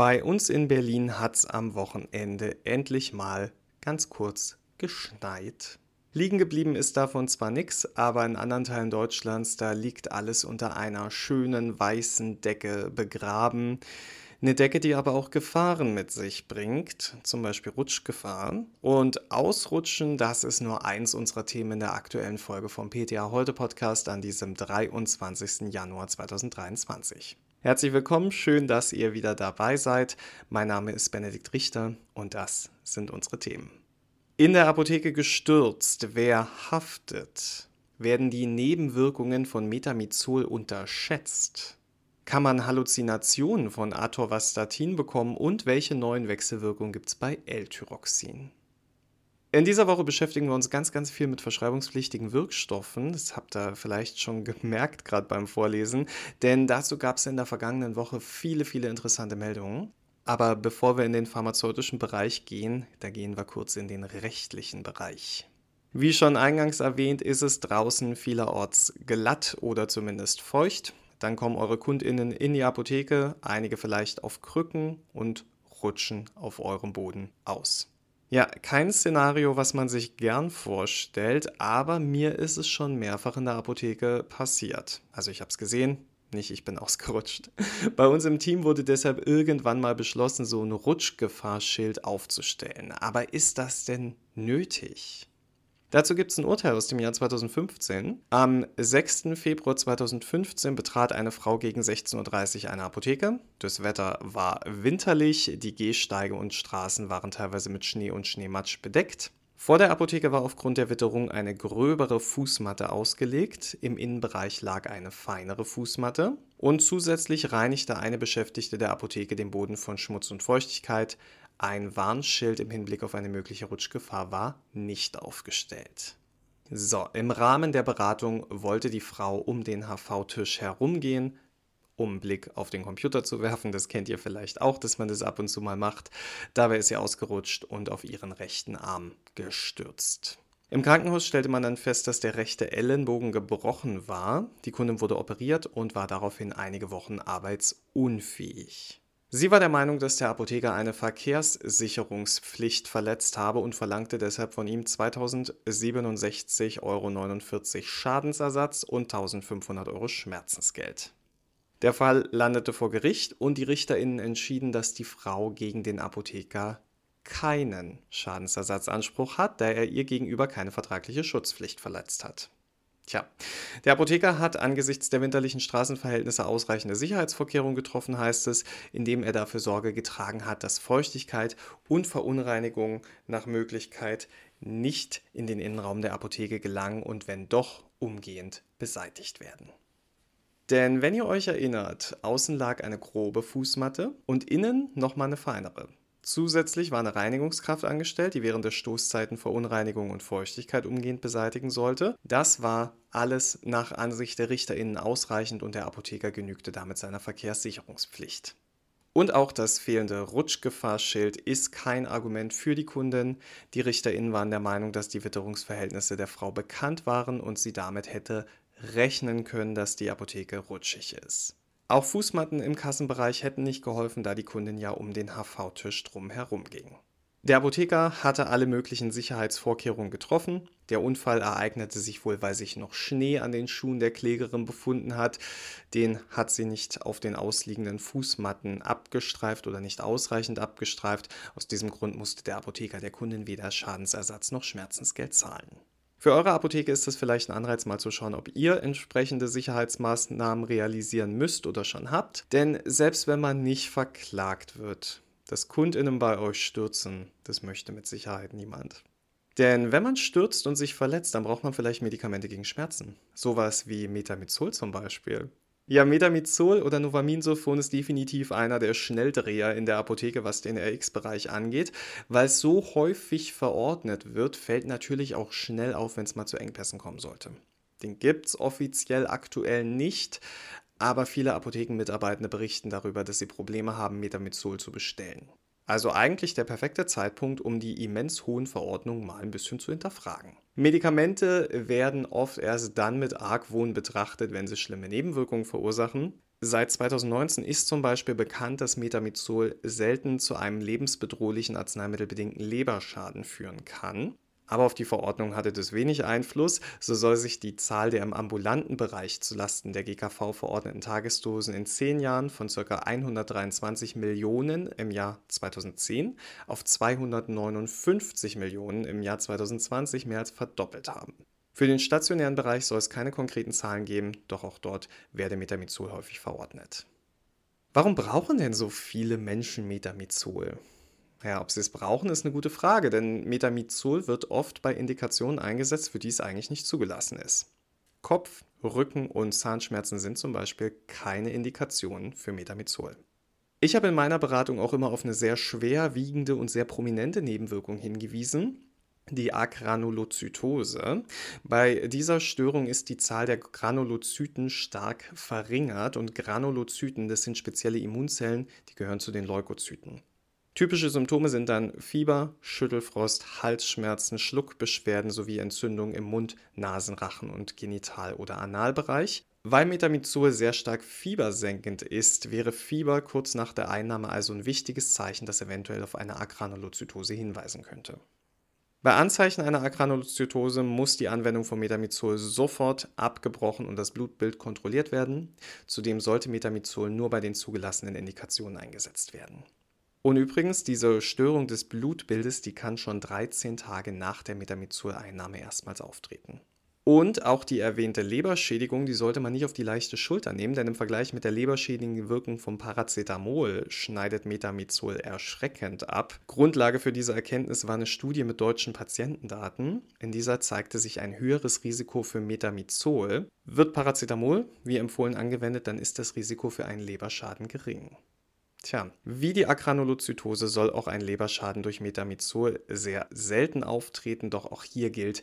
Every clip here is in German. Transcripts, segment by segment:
Bei uns in Berlin hat es am Wochenende endlich mal ganz kurz geschneit. Liegen geblieben ist davon zwar nichts, aber in anderen Teilen Deutschlands, da liegt alles unter einer schönen weißen Decke begraben. Eine Decke, die aber auch Gefahren mit sich bringt, zum Beispiel Rutschgefahren. Und Ausrutschen, das ist nur eins unserer Themen in der aktuellen Folge vom PTA Heute Podcast an diesem 23. Januar 2023. Herzlich willkommen, schön, dass ihr wieder dabei seid. Mein Name ist Benedikt Richter und das sind unsere Themen. In der Apotheke gestürzt, wer haftet? Werden die Nebenwirkungen von Metamizol unterschätzt? Kann man Halluzinationen von Atorvastatin bekommen und welche neuen Wechselwirkungen gibt es bei L-Tyroxin? In dieser Woche beschäftigen wir uns ganz, ganz viel mit verschreibungspflichtigen Wirkstoffen. Das habt ihr vielleicht schon gemerkt, gerade beim Vorlesen, denn dazu gab es in der vergangenen Woche viele, viele interessante Meldungen. Aber bevor wir in den pharmazeutischen Bereich gehen, da gehen wir kurz in den rechtlichen Bereich. Wie schon eingangs erwähnt, ist es draußen vielerorts glatt oder zumindest feucht. Dann kommen eure Kundinnen in die Apotheke, einige vielleicht auf Krücken und rutschen auf eurem Boden aus. Ja, kein Szenario, was man sich gern vorstellt, aber mir ist es schon mehrfach in der Apotheke passiert. Also ich habe es gesehen, nicht ich bin ausgerutscht. Bei uns im Team wurde deshalb irgendwann mal beschlossen, so ein Rutschgefahrschild aufzustellen. Aber ist das denn nötig? Dazu gibt es ein Urteil aus dem Jahr 2015. Am 6. Februar 2015 betrat eine Frau gegen 16.30 Uhr eine Apotheke. Das Wetter war winterlich, die Gehsteige und Straßen waren teilweise mit Schnee und Schneematsch bedeckt. Vor der Apotheke war aufgrund der Witterung eine gröbere Fußmatte ausgelegt. Im Innenbereich lag eine feinere Fußmatte. Und zusätzlich reinigte eine Beschäftigte der Apotheke den Boden von Schmutz und Feuchtigkeit. Ein Warnschild im Hinblick auf eine mögliche Rutschgefahr war nicht aufgestellt. So, im Rahmen der Beratung wollte die Frau um den HV-Tisch herumgehen, um einen Blick auf den Computer zu werfen. Das kennt ihr vielleicht auch, dass man das ab und zu mal macht. Dabei ist sie ausgerutscht und auf ihren rechten Arm gestürzt. Im Krankenhaus stellte man dann fest, dass der rechte Ellenbogen gebrochen war. Die Kundin wurde operiert und war daraufhin einige Wochen arbeitsunfähig. Sie war der Meinung, dass der Apotheker eine Verkehrssicherungspflicht verletzt habe und verlangte deshalb von ihm 2067,49 Euro Schadensersatz und 1500 Euro Schmerzensgeld. Der Fall landete vor Gericht und die RichterInnen entschieden, dass die Frau gegen den Apotheker keinen Schadensersatzanspruch hat, da er ihr gegenüber keine vertragliche Schutzpflicht verletzt hat. Tja, der Apotheker hat angesichts der winterlichen Straßenverhältnisse ausreichende Sicherheitsvorkehrungen getroffen, heißt es, indem er dafür Sorge getragen hat, dass Feuchtigkeit und Verunreinigung nach Möglichkeit nicht in den Innenraum der Apotheke gelangen und wenn doch umgehend beseitigt werden. Denn wenn ihr euch erinnert, außen lag eine grobe Fußmatte und innen nochmal eine feinere. Zusätzlich war eine Reinigungskraft angestellt, die während der Stoßzeiten Verunreinigung und Feuchtigkeit umgehend beseitigen sollte. Das war alles nach Ansicht der RichterInnen ausreichend und der Apotheker genügte damit seiner Verkehrssicherungspflicht. Und auch das fehlende Rutschgefahrschild ist kein Argument für die Kunden. Die RichterInnen waren der Meinung, dass die Witterungsverhältnisse der Frau bekannt waren und sie damit hätte rechnen können, dass die Apotheke rutschig ist. Auch Fußmatten im Kassenbereich hätten nicht geholfen, da die Kundin ja um den HV-Tisch drum herum ging. Der Apotheker hatte alle möglichen Sicherheitsvorkehrungen getroffen. Der Unfall ereignete sich wohl, weil sich noch Schnee an den Schuhen der Klägerin befunden hat. Den hat sie nicht auf den ausliegenden Fußmatten abgestreift oder nicht ausreichend abgestreift. Aus diesem Grund musste der Apotheker der Kundin weder Schadensersatz noch Schmerzensgeld zahlen. Für eure Apotheke ist es vielleicht ein Anreiz, mal zu schauen, ob ihr entsprechende Sicherheitsmaßnahmen realisieren müsst oder schon habt. Denn selbst wenn man nicht verklagt wird, dass KundInnen bei euch stürzen, das möchte mit Sicherheit niemand. Denn wenn man stürzt und sich verletzt, dann braucht man vielleicht Medikamente gegen Schmerzen. Sowas wie Metamizol zum Beispiel. Ja, Metamizol oder Novaminsulfon ist definitiv einer der Schnelldreher in der Apotheke, was den RX-Bereich angeht. Weil es so häufig verordnet wird, fällt natürlich auch schnell auf, wenn es mal zu Engpässen kommen sollte. Den gibt es offiziell aktuell nicht, aber viele Apothekenmitarbeitende berichten darüber, dass sie Probleme haben, Metamizol zu bestellen. Also eigentlich der perfekte Zeitpunkt, um die immens hohen Verordnungen mal ein bisschen zu hinterfragen. Medikamente werden oft erst dann mit Argwohn betrachtet, wenn sie schlimme Nebenwirkungen verursachen. Seit 2019 ist zum Beispiel bekannt, dass Metamizol selten zu einem lebensbedrohlichen arzneimittelbedingten Leberschaden führen kann. Aber auf die Verordnung hatte das wenig Einfluss. So soll sich die Zahl der im ambulanten Bereich zulasten der GKV verordneten Tagesdosen in zehn Jahren von ca. 123 Millionen im Jahr 2010 auf 259 Millionen im Jahr 2020 mehr als verdoppelt haben. Für den stationären Bereich soll es keine konkreten Zahlen geben, doch auch dort werde Metamizol häufig verordnet. Warum brauchen denn so viele Menschen Metamizol? Ja, ob sie es brauchen, ist eine gute Frage, denn Metamizol wird oft bei Indikationen eingesetzt, für die es eigentlich nicht zugelassen ist. Kopf-, Rücken- und Zahnschmerzen sind zum Beispiel keine Indikationen für Metamizol. Ich habe in meiner Beratung auch immer auf eine sehr schwerwiegende und sehr prominente Nebenwirkung hingewiesen, die Agranulozytose. Bei dieser Störung ist die Zahl der Granulozyten stark verringert und Granulozyten, das sind spezielle Immunzellen, die gehören zu den Leukozyten. Typische Symptome sind dann Fieber, Schüttelfrost, Halsschmerzen, Schluckbeschwerden sowie Entzündungen im Mund, Nasen, Rachen und Genital- oder Analbereich. Weil Metamizol sehr stark fiebersenkend ist, wäre Fieber kurz nach der Einnahme also ein wichtiges Zeichen, das eventuell auf eine Agranulozytose hinweisen könnte. Bei Anzeichen einer Agranulozytose muss die Anwendung von Metamizol sofort abgebrochen und das Blutbild kontrolliert werden. Zudem sollte Metamizol nur bei den zugelassenen Indikationen eingesetzt werden. Und übrigens, diese Störung des Blutbildes, die kann schon 13 Tage nach der Metamizol-Einnahme erstmals auftreten. Und auch die erwähnte Leberschädigung, die sollte man nicht auf die leichte Schulter nehmen, denn im Vergleich mit der leberschädigenden Wirkung von Paracetamol schneidet Metamizol erschreckend ab. Grundlage für diese Erkenntnis war eine Studie mit deutschen Patientendaten. In dieser zeigte sich ein höheres Risiko für Metamizol. Wird Paracetamol, wie empfohlen, angewendet, dann ist das Risiko für einen Leberschaden gering. Tja, wie die Agranulozytose soll auch ein Leberschaden durch Metamizol sehr selten auftreten, doch auch hier gilt,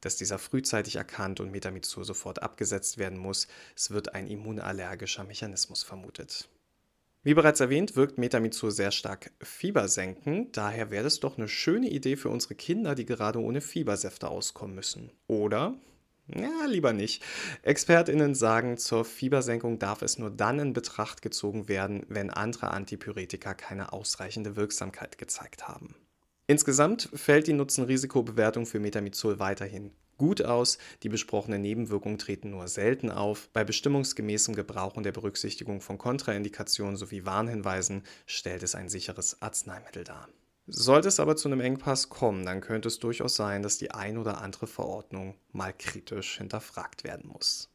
dass dieser frühzeitig erkannt und Metamizol sofort abgesetzt werden muss. Es wird ein immunallergischer Mechanismus vermutet. Wie bereits erwähnt, wirkt Metamizol sehr stark fiebersenkend, daher wäre es doch eine schöne Idee für unsere Kinder, die gerade ohne Fiebersäfte auskommen müssen. Oder ja, lieber nicht. ExpertInnen sagen, zur Fiebersenkung darf es nur dann in Betracht gezogen werden, wenn andere Antipyretika keine ausreichende Wirksamkeit gezeigt haben. Insgesamt fällt die Nutzen-Risiko-Bewertung für Metamizol weiterhin gut aus. Die besprochenen Nebenwirkungen treten nur selten auf. Bei bestimmungsgemäßem Gebrauch und der Berücksichtigung von Kontraindikationen sowie Warnhinweisen stellt es ein sicheres Arzneimittel dar. Sollte es aber zu einem Engpass kommen, dann könnte es durchaus sein, dass die ein oder andere Verordnung mal kritisch hinterfragt werden muss.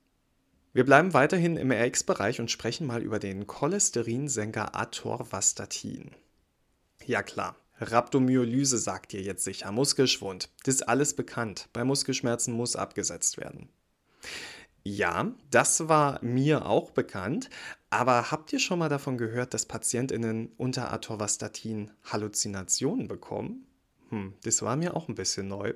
Wir bleiben weiterhin im RX-Bereich und sprechen mal über den Cholesterinsenker Atorvastatin. Ja klar, Rhabdomyolyse sagt ihr jetzt sicher, Muskelschwund. Das ist alles bekannt. Bei Muskelschmerzen muss abgesetzt werden. Ja, das war mir auch bekannt, aber habt ihr schon mal davon gehört, dass PatientInnen unter Atorvastatin Halluzinationen bekommen? Hm, das war mir auch ein bisschen neu.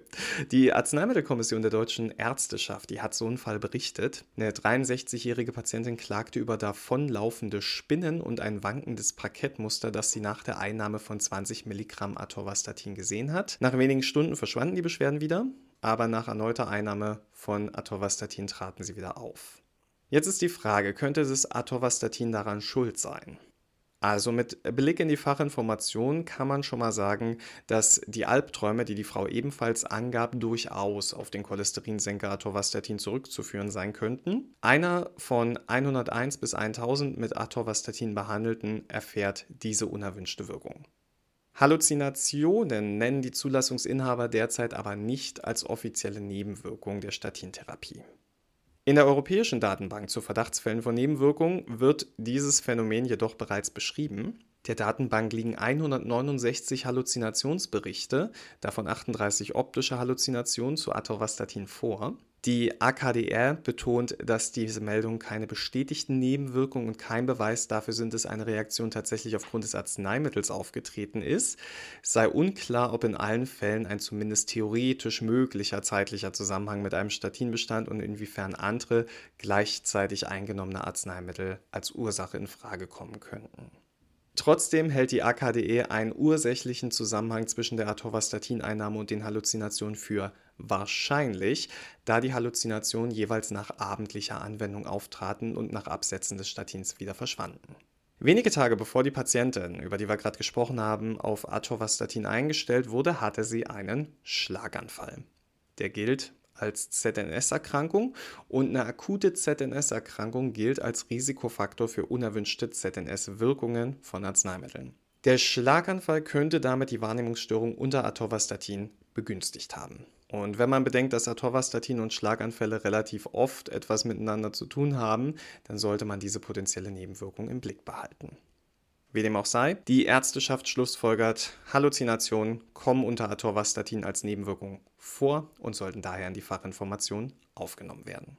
Die Arzneimittelkommission der deutschen Ärzteschaft, die hat so einen Fall berichtet. Eine 63-jährige Patientin klagte über davonlaufende Spinnen und ein wankendes Parkettmuster, das sie nach der Einnahme von 20 Milligramm Atorvastatin gesehen hat. Nach wenigen Stunden verschwanden die Beschwerden wieder aber nach erneuter Einnahme von Atorvastatin traten sie wieder auf. Jetzt ist die Frage, könnte das Atorvastatin daran schuld sein? Also mit Blick in die Fachinformation kann man schon mal sagen, dass die Albträume, die die Frau ebenfalls angab, durchaus auf den Cholesterinsenker Atorvastatin zurückzuführen sein könnten. Einer von 101 bis 1000 mit Atorvastatin behandelten erfährt diese unerwünschte Wirkung. Halluzinationen nennen die Zulassungsinhaber derzeit aber nicht als offizielle Nebenwirkung der Statintherapie. In der Europäischen Datenbank zu Verdachtsfällen von Nebenwirkungen wird dieses Phänomen jedoch bereits beschrieben. Der Datenbank liegen 169 Halluzinationsberichte, davon 38 optische Halluzinationen zu Atorvastatin vor. Die AKDR betont, dass diese Meldungen keine bestätigten Nebenwirkungen und kein Beweis dafür sind, dass eine Reaktion tatsächlich aufgrund des Arzneimittels aufgetreten ist. Es sei unklar, ob in allen Fällen ein zumindest theoretisch möglicher zeitlicher Zusammenhang mit einem Statin bestand und inwiefern andere gleichzeitig eingenommene Arzneimittel als Ursache in Frage kommen könnten. Trotzdem hält die AKDE einen ursächlichen Zusammenhang zwischen der Atorvastatin-Einnahme und den Halluzinationen für wahrscheinlich, da die Halluzinationen jeweils nach abendlicher Anwendung auftraten und nach Absetzen des Statins wieder verschwanden. Wenige Tage bevor die Patientin, über die wir gerade gesprochen haben, auf Atorvastatin eingestellt wurde, hatte sie einen Schlaganfall. Der gilt als ZNS-Erkrankung und eine akute ZNS-Erkrankung gilt als Risikofaktor für unerwünschte ZNS-Wirkungen von Arzneimitteln. Der Schlaganfall könnte damit die Wahrnehmungsstörung unter Atorvastatin begünstigt haben. Und wenn man bedenkt, dass Atorvastatin und Schlaganfälle relativ oft etwas miteinander zu tun haben, dann sollte man diese potenzielle Nebenwirkung im Blick behalten. Wie dem auch sei, die Ärzteschaft schlussfolgert, Halluzinationen kommen unter Atorvastatin als Nebenwirkung vor und sollten daher in die Fachinformation aufgenommen werden.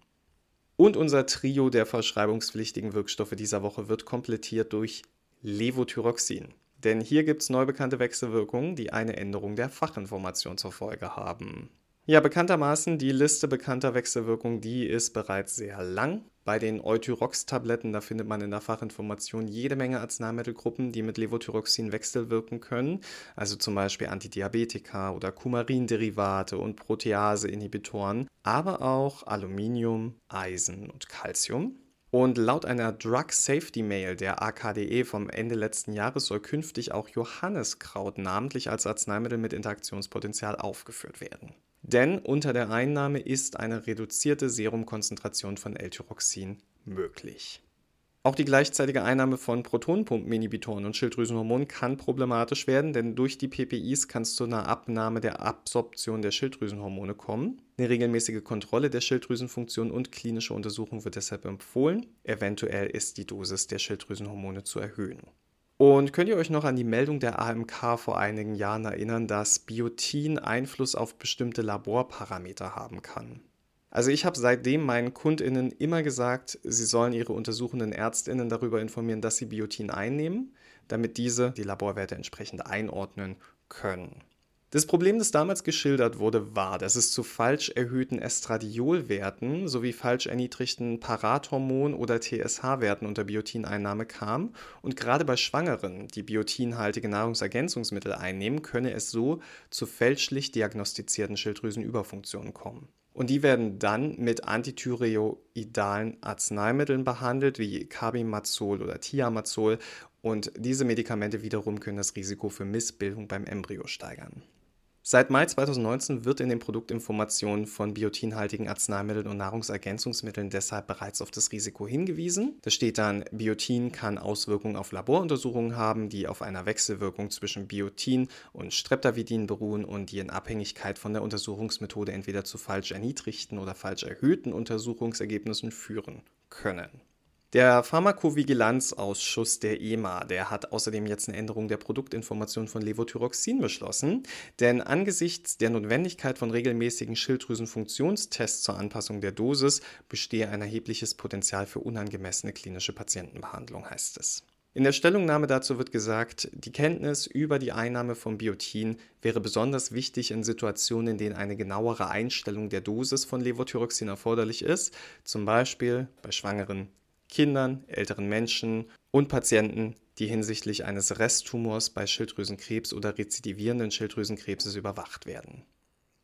Und unser Trio der verschreibungspflichtigen Wirkstoffe dieser Woche wird komplettiert durch Levothyroxin. Denn hier gibt es neu bekannte Wechselwirkungen, die eine Änderung der Fachinformation zur Folge haben. Ja, bekanntermaßen, die Liste bekannter Wechselwirkungen, die ist bereits sehr lang. Bei den Euthyrox-Tabletten, da findet man in der Fachinformation jede Menge Arzneimittelgruppen, die mit Levothyroxin wechselwirken können. Also zum Beispiel Antidiabetika oder Kumarinderivate und Protease-Inhibitoren, aber auch Aluminium, Eisen und Calcium. Und laut einer Drug Safety Mail der AKDE vom Ende letzten Jahres soll künftig auch Johanniskraut namentlich als Arzneimittel mit Interaktionspotenzial aufgeführt werden. Denn unter der Einnahme ist eine reduzierte Serumkonzentration von L-Tyroxin möglich. Auch die gleichzeitige Einnahme von Protonenpumpeninhibitoren und Schilddrüsenhormonen kann problematisch werden, denn durch die PPIs kann es zu einer Abnahme der Absorption der Schilddrüsenhormone kommen. Eine regelmäßige Kontrolle der Schilddrüsenfunktion und klinische Untersuchung wird deshalb empfohlen. Eventuell ist die Dosis der Schilddrüsenhormone zu erhöhen. Und könnt ihr euch noch an die Meldung der AMK vor einigen Jahren erinnern, dass Biotin Einfluss auf bestimmte Laborparameter haben kann? Also ich habe seitdem meinen Kundinnen immer gesagt, sie sollen ihre untersuchenden Ärztinnen darüber informieren, dass sie Biotin einnehmen, damit diese die Laborwerte entsprechend einordnen können. Das Problem, das damals geschildert wurde, war, dass es zu falsch erhöhten Estradiolwerten sowie falsch erniedrigten Parathormon- oder TSH-Werten unter Biotineinnahme kam und gerade bei Schwangeren, die biotinhaltige Nahrungsergänzungsmittel einnehmen, könne es so zu fälschlich diagnostizierten Schilddrüsenüberfunktionen kommen. Und die werden dann mit antithyreoidalen Arzneimitteln behandelt, wie Carbimazol oder Thiamazol. Und diese Medikamente wiederum können das Risiko für Missbildung beim Embryo steigern. Seit Mai 2019 wird in den Produktinformationen von biotinhaltigen Arzneimitteln und Nahrungsergänzungsmitteln deshalb bereits auf das Risiko hingewiesen. Da steht dann, Biotin kann Auswirkungen auf Laboruntersuchungen haben, die auf einer Wechselwirkung zwischen Biotin und Streptavidin beruhen und die in Abhängigkeit von der Untersuchungsmethode entweder zu falsch erniedrigten oder falsch erhöhten Untersuchungsergebnissen führen können. Der Pharmakovigilanzausschuss der EMA, der hat außerdem jetzt eine Änderung der Produktinformation von Levothyroxin beschlossen, denn angesichts der Notwendigkeit von regelmäßigen Schilddrüsenfunktionstests zur Anpassung der Dosis bestehe ein erhebliches Potenzial für unangemessene klinische Patientenbehandlung, heißt es. In der Stellungnahme dazu wird gesagt, die Kenntnis über die Einnahme von Biotin wäre besonders wichtig in Situationen, in denen eine genauere Einstellung der Dosis von Levothyroxin erforderlich ist, zum Beispiel bei Schwangeren, Kindern, älteren Menschen und Patienten, die hinsichtlich eines Resttumors bei Schilddrüsenkrebs oder rezidivierenden Schilddrüsenkrebses überwacht werden.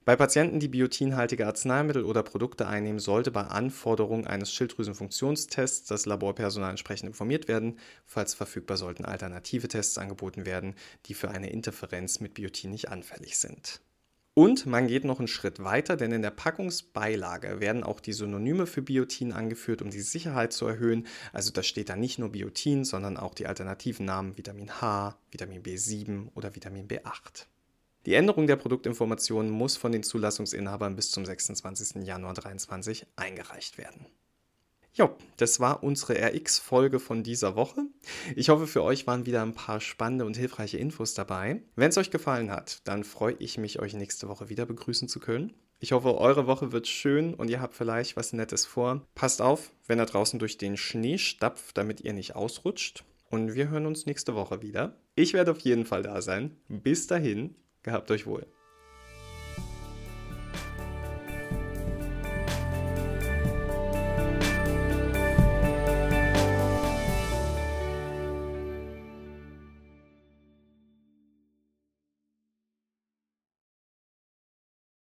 Bei Patienten, die biotinhaltige Arzneimittel oder Produkte einnehmen, sollte bei Anforderung eines Schilddrüsenfunktionstests das Laborpersonal entsprechend informiert werden. Falls verfügbar, sollten alternative Tests angeboten werden, die für eine Interferenz mit Biotin nicht anfällig sind. Und man geht noch einen Schritt weiter, denn in der Packungsbeilage werden auch die Synonyme für Biotin angeführt, um die Sicherheit zu erhöhen. Also da steht da nicht nur Biotin, sondern auch die alternativen Namen Vitamin H, Vitamin B7 oder Vitamin B8. Die Änderung der Produktinformationen muss von den Zulassungsinhabern bis zum 26. Januar 2023 eingereicht werden. Jo, das war unsere RX-Folge von dieser Woche. Ich hoffe, für euch waren wieder ein paar spannende und hilfreiche Infos dabei. Wenn es euch gefallen hat, dann freue ich mich, euch nächste Woche wieder begrüßen zu können. Ich hoffe, eure Woche wird schön und ihr habt vielleicht was Nettes vor. Passt auf, wenn ihr draußen durch den Schnee stapft, damit ihr nicht ausrutscht. Und wir hören uns nächste Woche wieder. Ich werde auf jeden Fall da sein. Bis dahin, gehabt euch wohl.